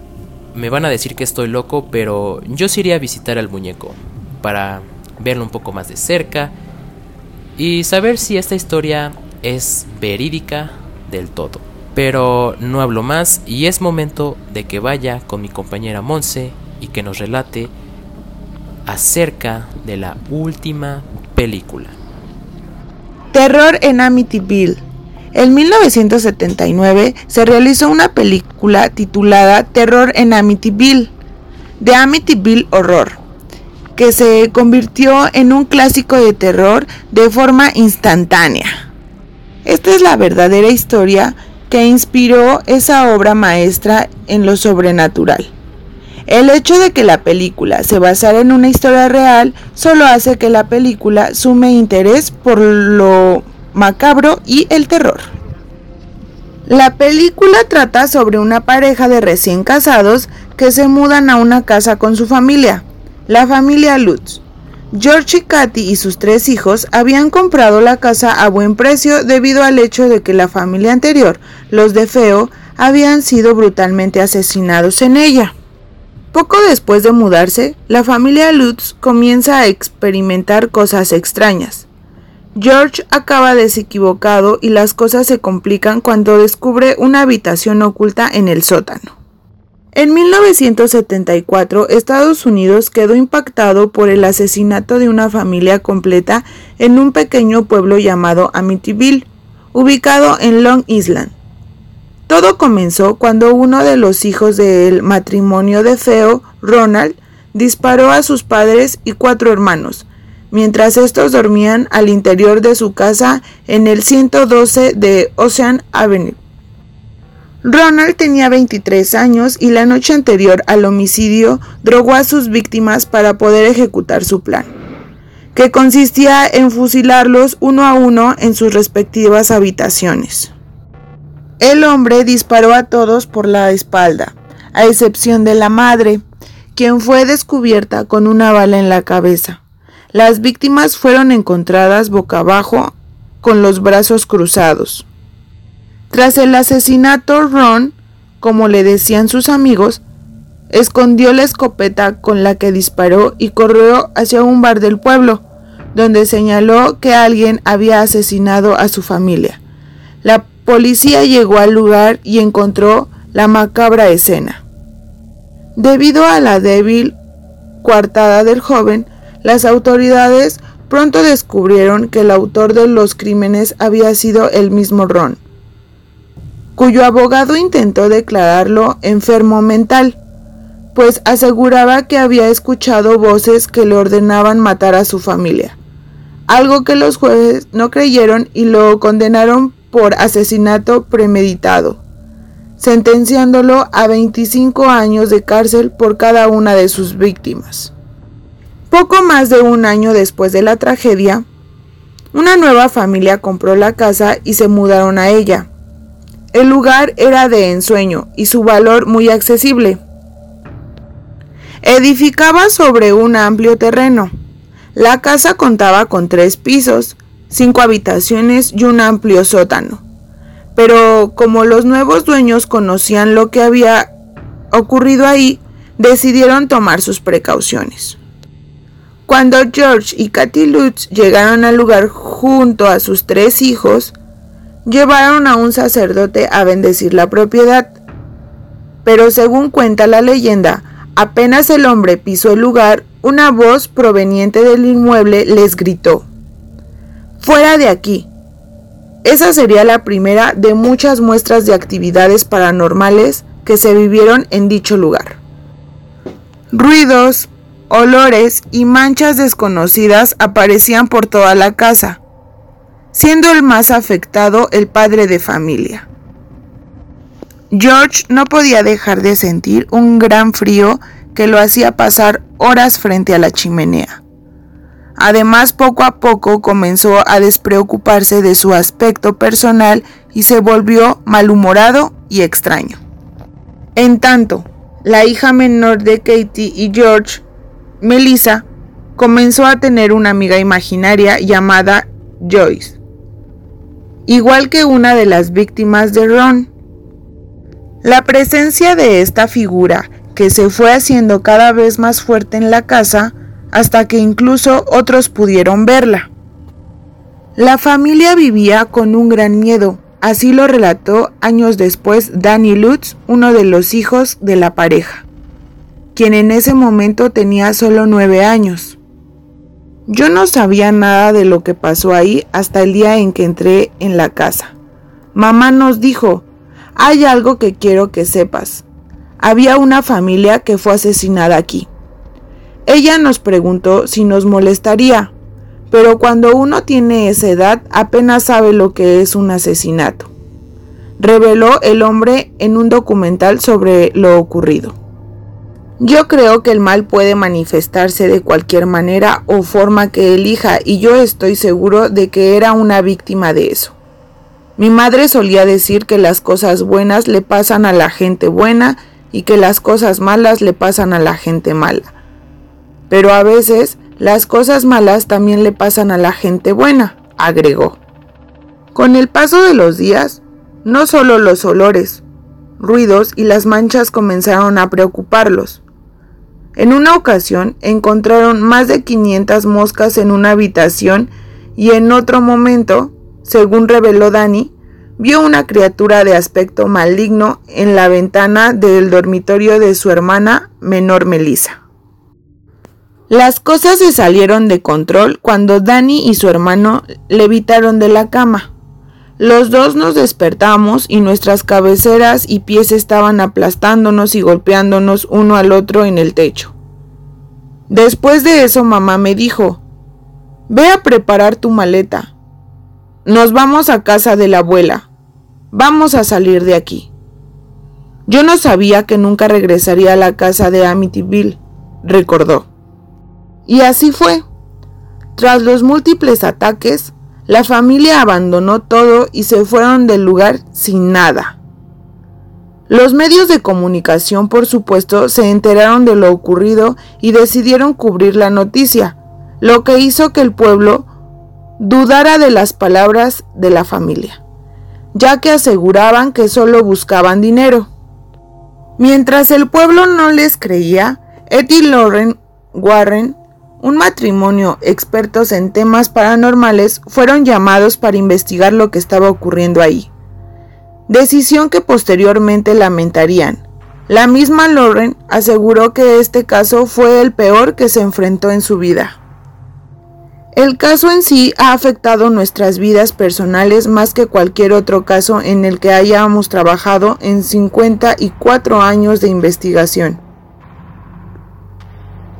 Me van a decir que estoy loco, pero yo sí iría a visitar al muñeco para verlo un poco más de cerca y saber si esta historia es verídica del todo. Pero no hablo más y es momento de que vaya con mi compañera Monse y que nos relate acerca de la última película. Terror en Amityville. En 1979 se realizó una película titulada Terror en Amityville, de Amityville Horror, que se convirtió en un clásico de terror de forma instantánea. Esta es la verdadera historia que inspiró esa obra maestra en lo sobrenatural. El hecho de que la película se basara en una historia real solo hace que la película sume interés por lo macabro y el terror. La película trata sobre una pareja de recién casados que se mudan a una casa con su familia, la familia Lutz, George y Katy y sus tres hijos habían comprado la casa a buen precio debido al hecho de que la familia anterior, los de Feo, habían sido brutalmente asesinados en ella. Poco después de mudarse, la familia Lutz comienza a experimentar cosas extrañas. George acaba desequivocado y las cosas se complican cuando descubre una habitación oculta en el sótano. En 1974, Estados Unidos quedó impactado por el asesinato de una familia completa en un pequeño pueblo llamado Amityville, ubicado en Long Island. Todo comenzó cuando uno de los hijos del matrimonio de Feo, Ronald, disparó a sus padres y cuatro hermanos, mientras estos dormían al interior de su casa en el 112 de Ocean Avenue. Ronald tenía 23 años y la noche anterior al homicidio drogó a sus víctimas para poder ejecutar su plan, que consistía en fusilarlos uno a uno en sus respectivas habitaciones. El hombre disparó a todos por la espalda, a excepción de la madre, quien fue descubierta con una bala en la cabeza. Las víctimas fueron encontradas boca abajo con los brazos cruzados. Tras el asesinato, Ron, como le decían sus amigos, escondió la escopeta con la que disparó y corrió hacia un bar del pueblo, donde señaló que alguien había asesinado a su familia. La policía llegó al lugar y encontró la macabra escena. Debido a la débil coartada del joven, las autoridades pronto descubrieron que el autor de los crímenes había sido el mismo Ron cuyo abogado intentó declararlo enfermo mental, pues aseguraba que había escuchado voces que le ordenaban matar a su familia, algo que los jueces no creyeron y lo condenaron por asesinato premeditado, sentenciándolo a 25 años de cárcel por cada una de sus víctimas. Poco más de un año después de la tragedia, una nueva familia compró la casa y se mudaron a ella. El lugar era de ensueño y su valor muy accesible. Edificaba sobre un amplio terreno. La casa contaba con tres pisos, cinco habitaciones y un amplio sótano. Pero como los nuevos dueños conocían lo que había ocurrido ahí, decidieron tomar sus precauciones. Cuando George y Katy Lutz llegaron al lugar junto a sus tres hijos, llevaron a un sacerdote a bendecir la propiedad. Pero según cuenta la leyenda, apenas el hombre pisó el lugar, una voz proveniente del inmueble les gritó, Fuera de aquí. Esa sería la primera de muchas muestras de actividades paranormales que se vivieron en dicho lugar. Ruidos, olores y manchas desconocidas aparecían por toda la casa, siendo el más afectado el padre de familia. George no podía dejar de sentir un gran frío que lo hacía pasar horas frente a la chimenea. Además, poco a poco comenzó a despreocuparse de su aspecto personal y se volvió malhumorado y extraño. En tanto, la hija menor de Katie y George, Melissa, comenzó a tener una amiga imaginaria llamada Joyce igual que una de las víctimas de Ron. La presencia de esta figura, que se fue haciendo cada vez más fuerte en la casa, hasta que incluso otros pudieron verla. La familia vivía con un gran miedo, así lo relató años después Danny Lutz, uno de los hijos de la pareja, quien en ese momento tenía solo nueve años. Yo no sabía nada de lo que pasó ahí hasta el día en que entré en la casa. Mamá nos dijo, hay algo que quiero que sepas. Había una familia que fue asesinada aquí. Ella nos preguntó si nos molestaría, pero cuando uno tiene esa edad apenas sabe lo que es un asesinato. Reveló el hombre en un documental sobre lo ocurrido. Yo creo que el mal puede manifestarse de cualquier manera o forma que elija y yo estoy seguro de que era una víctima de eso. Mi madre solía decir que las cosas buenas le pasan a la gente buena y que las cosas malas le pasan a la gente mala. Pero a veces las cosas malas también le pasan a la gente buena, agregó. Con el paso de los días, no solo los olores, ruidos y las manchas comenzaron a preocuparlos. En una ocasión encontraron más de 500 moscas en una habitación y en otro momento, según reveló Dani, vio una criatura de aspecto maligno en la ventana del dormitorio de su hermana menor Melissa. Las cosas se salieron de control cuando Dani y su hermano levitaron de la cama. Los dos nos despertamos y nuestras cabeceras y pies estaban aplastándonos y golpeándonos uno al otro en el techo. Después de eso mamá me dijo, ve a preparar tu maleta. Nos vamos a casa de la abuela. Vamos a salir de aquí. Yo no sabía que nunca regresaría a la casa de Amityville, recordó. Y así fue. Tras los múltiples ataques, la familia abandonó todo y se fueron del lugar sin nada. Los medios de comunicación, por supuesto, se enteraron de lo ocurrido y decidieron cubrir la noticia, lo que hizo que el pueblo dudara de las palabras de la familia, ya que aseguraban que solo buscaban dinero. Mientras el pueblo no les creía, Eddie Lauren Warren un matrimonio expertos en temas paranormales fueron llamados para investigar lo que estaba ocurriendo ahí. Decisión que posteriormente lamentarían. La misma Lauren aseguró que este caso fue el peor que se enfrentó en su vida. El caso en sí ha afectado nuestras vidas personales más que cualquier otro caso en el que hayamos trabajado en 54 años de investigación.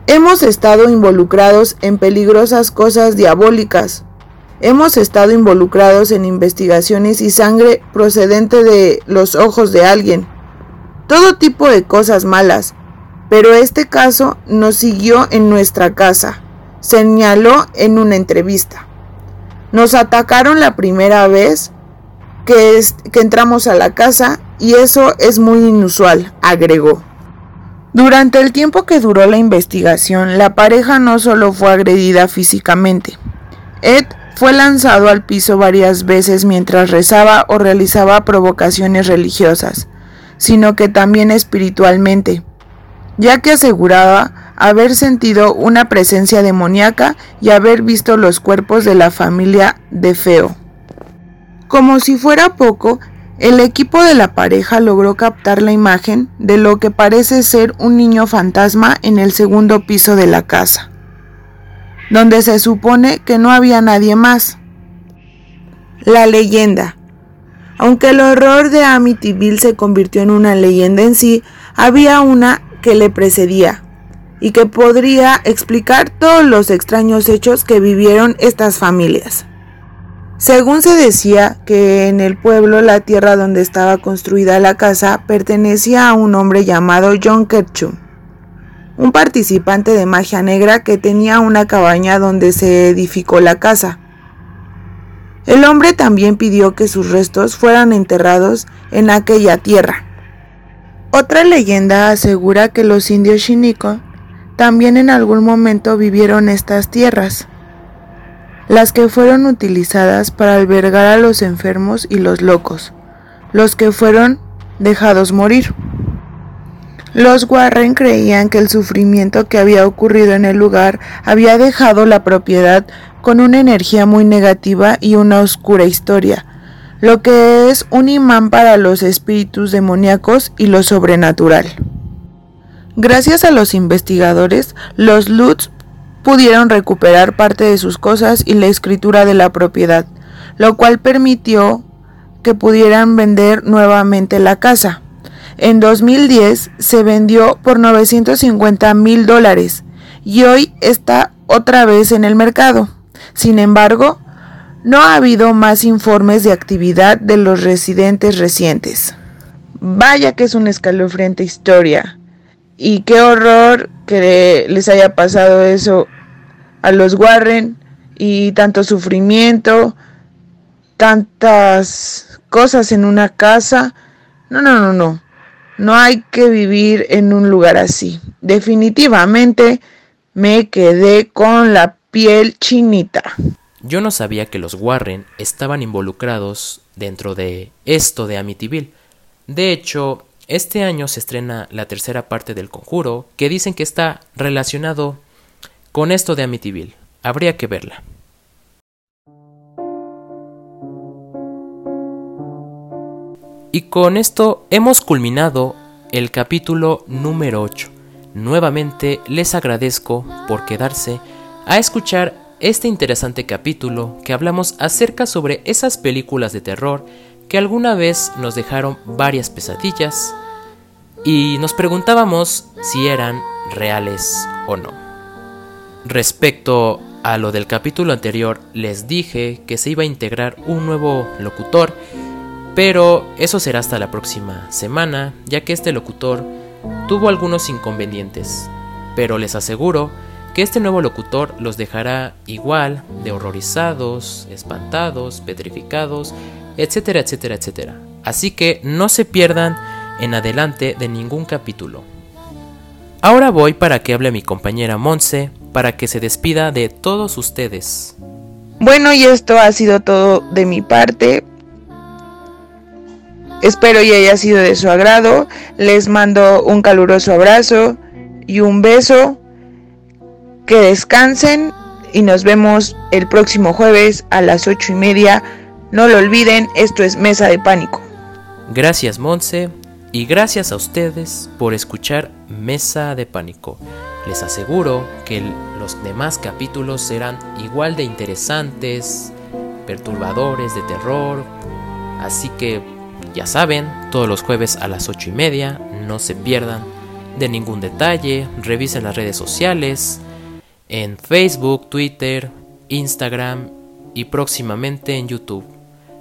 Hemos estado involucrados en peligrosas cosas diabólicas. Hemos estado involucrados en investigaciones y sangre procedente de los ojos de alguien. Todo tipo de cosas malas. Pero este caso nos siguió en nuestra casa, señaló en una entrevista. Nos atacaron la primera vez que, entramos a la casa y eso es muy inusual, agregó. Durante el tiempo que duró la investigación, la pareja no solo fue agredida físicamente. Ed fue lanzado al piso varias veces mientras rezaba o realizaba provocaciones religiosas, sino que también espiritualmente, ya que aseguraba haber sentido una presencia demoníaca y haber visto los cuerpos de la familia de Feo. Como si fuera poco, el equipo de la pareja logró captar la imagen de lo que parece ser un niño fantasma en el segundo piso de la casa, donde se supone que no había nadie más. La leyenda. Aunque el horror de Amityville se convirtió en una leyenda en sí, había una que le precedía y que podría explicar todos los extraños hechos que vivieron estas familias. Según se decía que en el pueblo la tierra donde estaba construida la casa pertenecía a un hombre llamado John Ketchum, un participante de magia negra que tenía una cabaña donde se edificó la casa. El hombre también pidió que sus restos fueran enterrados en aquella tierra. Otra leyenda asegura que los indios Shiniko también en algún momento vivieron estas tierras las que fueron utilizadas para albergar a los enfermos y los locos, los que fueron dejados morir. Los Warren creían que el sufrimiento que había ocurrido en el lugar había dejado la propiedad con una energía muy negativa y una oscura historia, lo que es un imán para los espíritus demoníacos y lo sobrenatural. Gracias a los investigadores, los Lutz pudieron recuperar parte de sus cosas y la escritura de la propiedad, lo cual permitió que pudieran vender nuevamente la casa. En 2010 se vendió por 950 mil dólares y hoy está otra vez en el mercado. Sin embargo, no ha habido más informes de actividad de los residentes recientes. Vaya que es una escalofriante historia. Y qué horror que les haya pasado eso a los Warren y tanto sufrimiento, tantas cosas en una casa. No, no, no, no. No hay que vivir en un lugar así. Definitivamente me quedé con la piel chinita. Yo no sabía que los Warren estaban involucrados dentro de esto de Amityville. De hecho, este año se estrena la tercera parte del conjuro, que dicen que está relacionado con esto de Amityville. Habría que verla. Y con esto hemos culminado el capítulo número 8. Nuevamente les agradezco por quedarse a escuchar este interesante capítulo que hablamos acerca sobre esas películas de terror que alguna vez nos dejaron varias pesadillas y nos preguntábamos si eran reales o no. Respecto a lo del capítulo anterior, les dije que se iba a integrar un nuevo locutor pero eso será hasta la próxima semana, ya que este locutor tuvo algunos inconvenientes. Pero les aseguro que este nuevo locutor los dejará igual de horrorizados, espantados, petrificados, etcétera, etcétera, etcétera. Así que no se pierdan en adelante de ningún capítulo. Ahora voy para que hable mi compañera Monse para que se despida de todos ustedes. Bueno, y esto ha sido todo de mi parte. Espero y haya sido de su agrado. Les mando un caluroso abrazo y un beso. Que descansen y nos vemos el próximo jueves a las ocho y media. No lo olviden, esto es Mesa de Pánico. Gracias Monse y gracias a ustedes por escuchar Mesa de Pánico. Les aseguro que los demás capítulos serán igual de interesantes, perturbadores de terror, así que ya saben, todos los jueves a las 8 y media, no se pierdan de ningún detalle, revisen las redes sociales, en Facebook, Twitter, Instagram y próximamente en YouTube.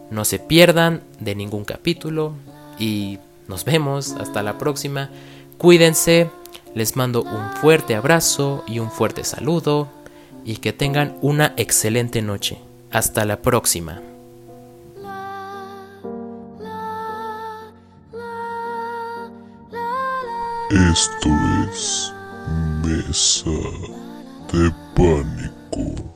No se pierdan de ningún capítulo y nos vemos hasta la próxima. Cuídense, les mando un fuerte abrazo y un fuerte saludo y que tengan una excelente noche. Hasta la próxima. Esto es Mesa de Pánico.